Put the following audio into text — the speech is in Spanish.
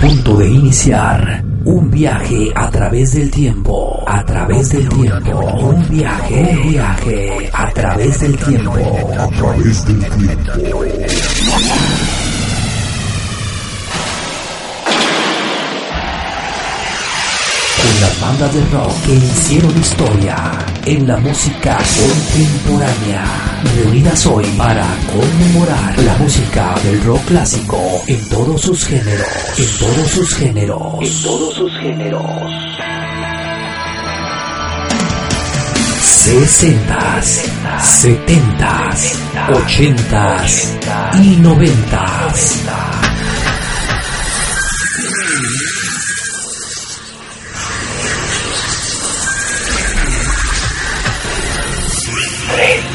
punto de iniciar un viaje a través del tiempo, a través del tiempo, un viaje, un viaje a través del tiempo, a través del tiempo. Con las bandas de rock que hicieron historia en la música contemporánea, reunidas hoy para conmemorar la música del rock clásico en todos sus géneros, en todos sus géneros, en todos sus géneros. 60, 70, 80 y 90. ready.